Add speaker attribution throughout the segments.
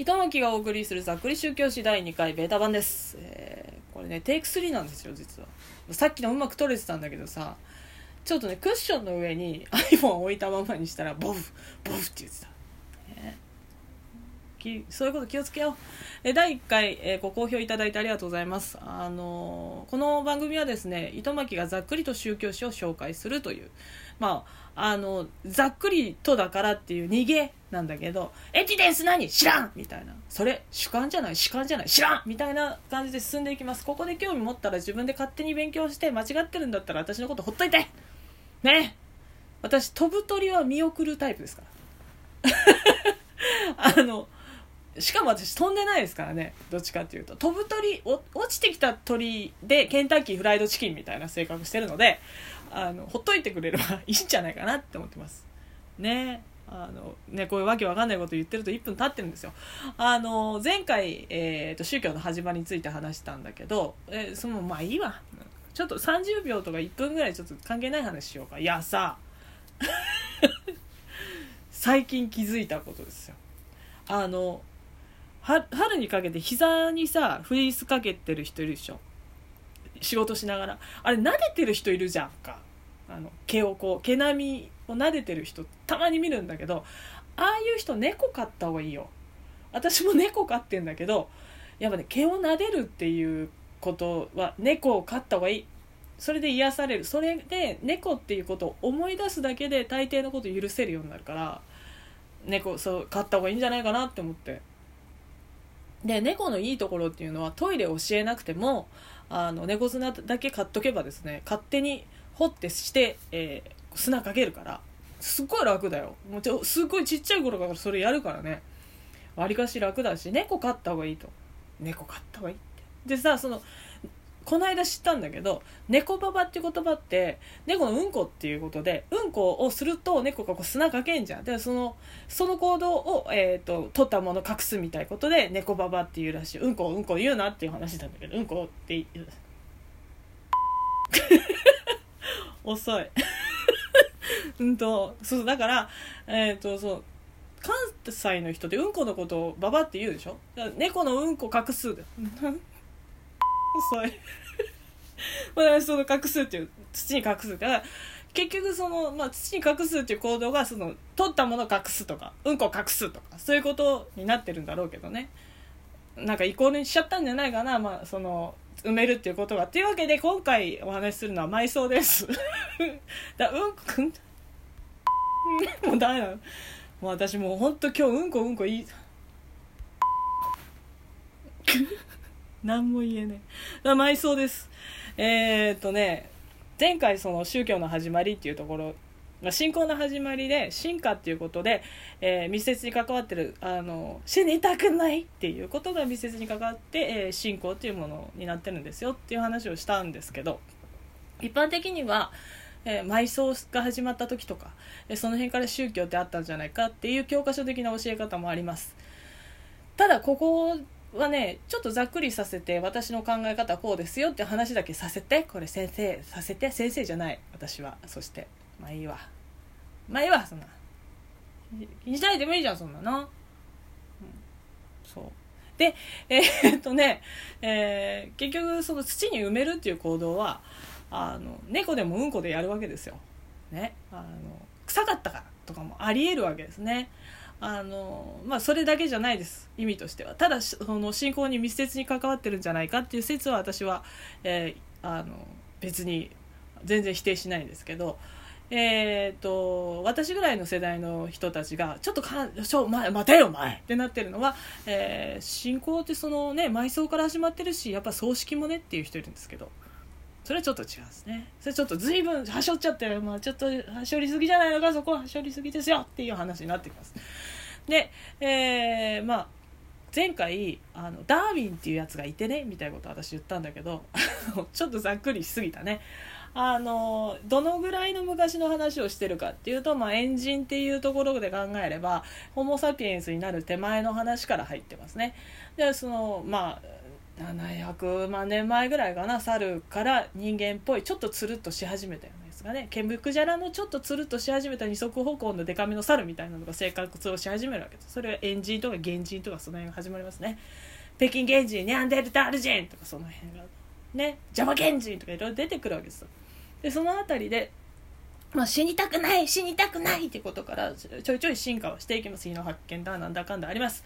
Speaker 1: 糸巻がお送りするざっくり宗教史第2回ベータ版です、えーこれねテイク3なんですよ実は。さっきのうまく撮れてたんだけどさちょっとねクッションの上に iPhone を置いたままにしたらボフボフって言ってた、ねきそういうこと気をつけよう。え第1回、えーご好評いただいてありがとうございます。あのーこの番組はですね糸巻がざっくりと宗教史を紹介するという。まああのざっくりとだからっていう逃げなんだけどエチデンス何？知らん！みたいなそれ主観じゃない？主観じゃない？知らん！みたいな感じで進んでいきますここで興味持ったら自分で勝手に勉強して間違ってるんだったら私のことほっといて！ね。私飛ぶ鳥は見送るタイプですから。あのしかも私飛んでないですからね。どっちかっていうと。飛ぶ鳥落ちてきた鳥でケンタッキーフライドチキンみたいな性格してるのであのほっといてくれればいいんじゃないかなって思ってます。ね。あのねこういうわけわかんないこと言ってると1分経ってるんですよ。あの前回、えー、と宗教の始まりについて話したんだけど、えーそのまあいいわ。ちょっと30秒とか1分ぐらいちょっと関係ない話しようか。いやさ。最近気づいたことですよ。あのは春にかけて膝にさフリースかけてる人いるでしょ。仕事しながら。あれ撫でてる人いるじゃんか。あの毛をこう毛並みを撫でてる人たまに見るんだけどああいう人猫飼った方がいいよ。私も猫飼ってんだけどやっぱね毛を撫でるっていうことは猫を飼った方がいい。それで癒される。それで猫っていうことを思い出すだけで大抵のこと許せるようになるから猫そう飼った方がいいんじゃないかなって思って。で猫のいいところっていうのはトイレ教えなくてもあの猫砂だけ買っとけばですね勝手に掘ってして、えー砂かけるからすっごい楽だよ。もうちょすっごいちっちゃい頃からそれやるからね。わりかし楽だし猫飼った方がいいと。猫飼った方がいいって。でさそのこの間知ったんだけど猫ババって言葉って猫のうんこっていうことでうんこをすると猫がこう砂かけんじゃん。でそのその行動を、えー、と取ったもの隠すみたいなことで猫ババっていうらしい。うんこうんこ言うなっていう話なんだけどうんこって言う。遅い。うんとそうだからえっ、とそう関西の人ってうんこのことをババって言うでしょ？猫のうんこ隠す 遅い。私その隠すっていう土に隠すから結局その、まあ、土に隠すっていう行動がその取ったものを隠すとかうんこ隠すとかそういうことになってるんだろうけどね。なんかイコールにしちゃったんじゃないかな、まあ、その埋めるっていうことが。というわけで今回お話しするのは埋葬です。だうんこもうダメなの。もう私もう本当今日うんこうんこいい。何も言えねえ。だ埋葬です。えー、っとね前回その宗教の始まりっていうところ信仰の始まりで進化っていうことで、えー密接に関わってるあの死にたくないっていうことが密接に関わって、えー信仰っていうものになってるんですよっていう話をしたんですけど一般的には、えー埋葬が始まった時とか、えその辺から宗教ってあったんじゃないかっていう教科書的な教え方もあります。ただここはねちょっとざっくりさせて私の考え方はこうですよって話だけさせてこれ先生させて先生じゃない私は。そしてまあいいわ。まあいいわそんな。気にしないでもいいじゃんそんなの、うん、そう。でえーっとね、えー結局その土に埋めるっていう行動はあの猫でもうんこでやるわけですよ、ね、あの臭かったからとかもありえるわけですね。あのまあそれだけじゃないです。意味としては。ただその信仰に密接に関わってるんじゃないかっていう説は私は、えーあの別に全然否定しないんですけど。えー、と私ぐらいの世代の人たちがちょっとかちょ、ま、待てよお前！ってなってるのは、えー信仰ってそのね埋葬から始まってるしやっぱ葬式もねっていう人いるんですけど。それはちょっと違うんですね。それちょっと随分はしょっちゃって、まあ、ちょっとはしょりすぎじゃないのかそこははしょりすぎですよっていう話になってきます。で、えーまあ前回あのダーウィンっていうやつがいてねみたいなこと私言ったんだけど ちょっとざっくりしすぎたね。あのどのぐらいの昔の話をしてるかっていうと、まあ、エンジンっていうところで考えればホモ・サピエンスになる手前の話から入ってますね。でそのまあ700万年前ぐらいかな猿から人間っぽいちょっとつるっとし始めたようなやつですかね。ケムクジャラのちょっとつるっとし始めた二足歩行のデカめの猿みたいなのが生活をし始めるわけです。それがエンジンとか原人とかその辺が始まりますね北京原人ニャンデルタール人とかその辺がね。邪魔原人とかいろいろ出てくるわけですでその辺りでまあ、死にたくない死にたくないってことからちょいちょい進化をしていきます。胃の発見だなんだかんだあります。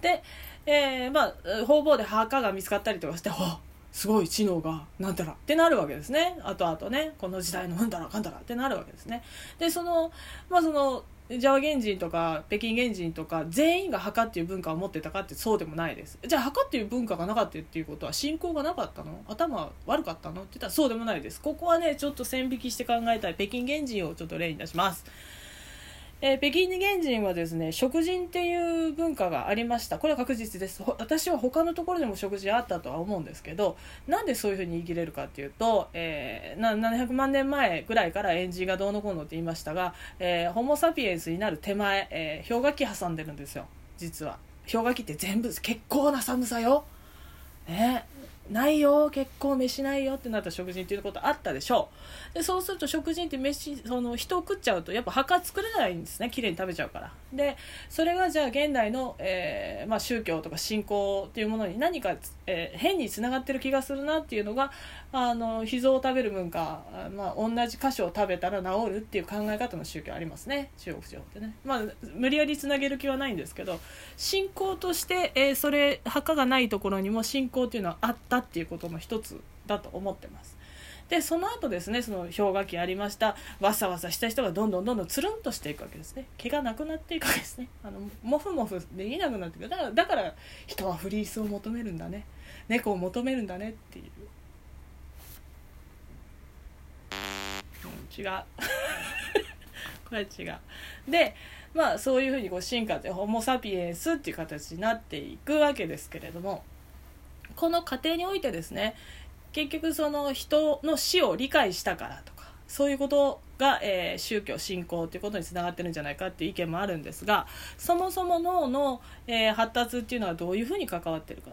Speaker 1: で、えー、まあ方々で墓が見つかったりとかしてあすごい知能がなんたらってなるわけですね。あとあとねこの時代のうんだらかんだらってなるわけですね。でそのまあそのジャワ原人とか北京原人とか全員が墓っていう文化を持ってたかってそうでもないです。じゃあ墓っていう文化がなかったっていうことは信仰がなかったの？頭悪かったの？って言ったらそうでもないです。ここはねちょっと線引きして考えたい。北京原人をちょっと例に出します。えー、北京原人はですね食人っていう文化がありました。これは確実です。私は他のところでも食事あったとは思うんですけどなんでそういうふうに言い切れるかっていうと、えー、700万年前ぐらいからエンジンがどうのこうのって言いましたが、えー、ホモ・サピエンスになる手前、えー、氷河期挟んでるんですよ。実は。氷河期って全部結構な寒さよ。ね。ないよ結構飯ないよってなった食人っていうことあったでしょう。でそうすると食人って飯その人を食っちゃうとやっぱ墓作れないんですねきれいに食べちゃうから。でそれがじゃあ現代の、えーまあ、宗教とか信仰っていうものに何か、えー、変につながってる気がするなっていうのがあの秘蔵を食べる文化、まあ、同じ箇所を食べたら治るっていう考え方の宗教ありますね。中国地方ってね、まあ、無理やりつなげる気はないんですけど信仰として、えー、それ墓がないところにも信仰っていうのはあったっていうことの一つだと思ってます。でその後ですねその氷河期ありました。わさわさした人がどんどんどんどんつるんとしていくわけですね。毛がなくなっていくわけですね。あのモフモフできなくなっていくだからだから人はフリースを求めるんだね。猫を求めるんだねっていう、うん、違う。これ違う。でまあそういうふうにこう進化でホモ・サピエンスっていう形になっていくわけですけれども。この過程においてですね結局その人の死を理解したからとかそういうことが、えー、宗教信仰ということにつながってるんじゃないかっていう意見もあるんですがそもそも脳の、えー、発達っていうのはどういうふうに関わってるか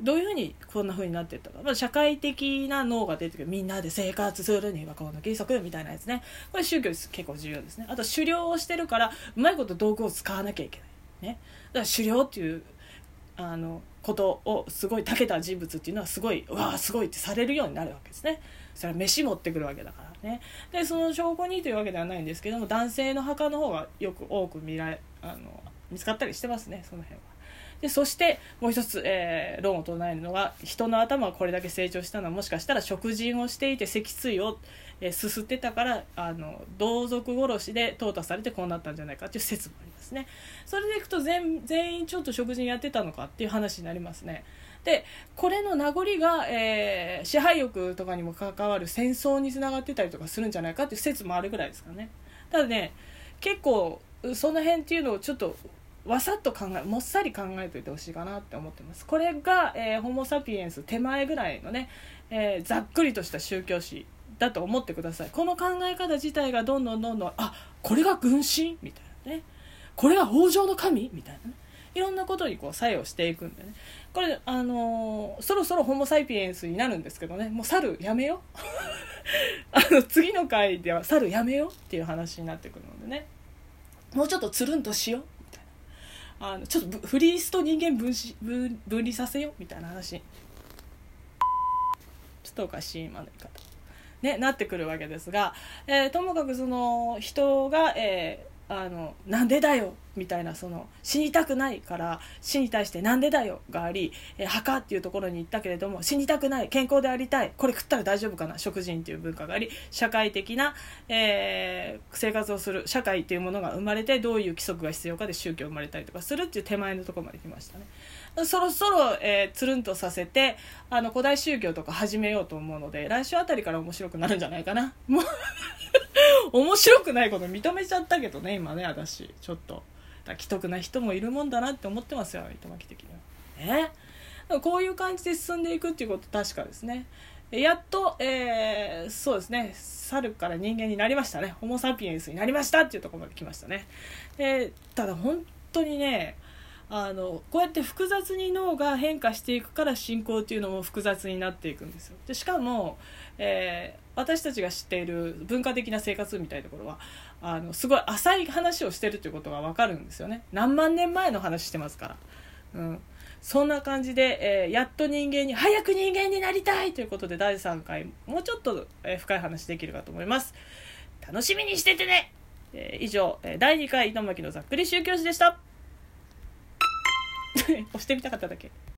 Speaker 1: どういうふうにこんなふうになっていったか、まあ、社会的な脳が出てくる。みんなで生活するにはこの規則みたいなやつね。これ宗教結構重要ですね。あと狩猟をしてるからうまいこと道具を使わなきゃいけない。ね。だから狩猟っていうあのことをすごい長けた人物っていうのはすごいわあすごいってされるようになるわけですね。それは飯持ってくるわけだからね。でその証拠にというわけではないんですけども男性の墓の方がよく多く見られあの見つかったりしてますねその辺は。でそしてもう一つ、えー、論を唱えるのが人の頭がこれだけ成長したのはもしかしたら食人をしていて脊椎を、えー、すすってたからあの同族殺しで淘汰されてこうなったんじゃないかという説もありますね。それでいくと全全員ちょっと食人やってたのかっていう話になりますね。でこれの名残が、えー、支配欲とかにも関わる戦争につながってたりとかするんじゃないかっていう説もあるぐらいですかね。ただね結構その辺っていうのをちょっとわさっと考えもっさり考えといてほしいかなって思ってます。これが、えー、ホモ・サピエンス手前ぐらいのね、えー、ざっくりとした宗教史だと思ってください。この考え方自体がどんどんどんどんあこれが軍神みたいなね。これが北条の神？みたいなね。いろんなことにこう作用していくんでね。これあのー、そろそろホモ・サピエンスになるんですけどね。もう猿やめよ あの次の回では猿やめよっていう話になってくるのでね。もうちょっとつるんとしよう。あのちょっとフリースと人間分分分離させようみたいな話。ちょっとおかしい今の言い方。ねなってくるわけですが、えー、ともかくその人が、えあのなんでだよみたいなその死にたくないから死に対してなんでだよがあり、えー、墓っていうところに行ったけれども死にたくない健康でありたいこれ食ったら大丈夫かな食人っていう文化があり社会的な、えー、生活をする社会っていうものが生まれてどういう規則が必要かで宗教生まれたりとかするっていう手前のとこまで来ましたね。そろそろ、えー、つるんとさせてあの古代宗教とか始めようと思うので来週あたりから面白くなるんじゃないかなもう面白くないこと認めちゃったけどね今ね私。ちょっと。既得な人もいるもんだなって思ってますよ糸巻的には。ねこういう感じで進んでいくっていうこと確かですね。やっと、えー、そうですね。猿から人間になりましたね。ホモ・サピエンスになりましたっていうところまで来ましたね。でただ本当にねあのこうやって複雑に脳が変化していくから信仰っていうのも複雑になっていくんですよ。でしかも、えー、私たちが知っている文化的な生活みたいなところはあのすごい浅い話をしてるということが分かるんですよね。何万年前の話してますから、うん、そんな感じで、えー、やっと人間に早く人間になりたいということで第3回もうちょっと、えー、深い話できるかと思います。楽しみにしててね、えー、以上第2回糸巻のざっくり宗教史でした。押してみたかっただけ。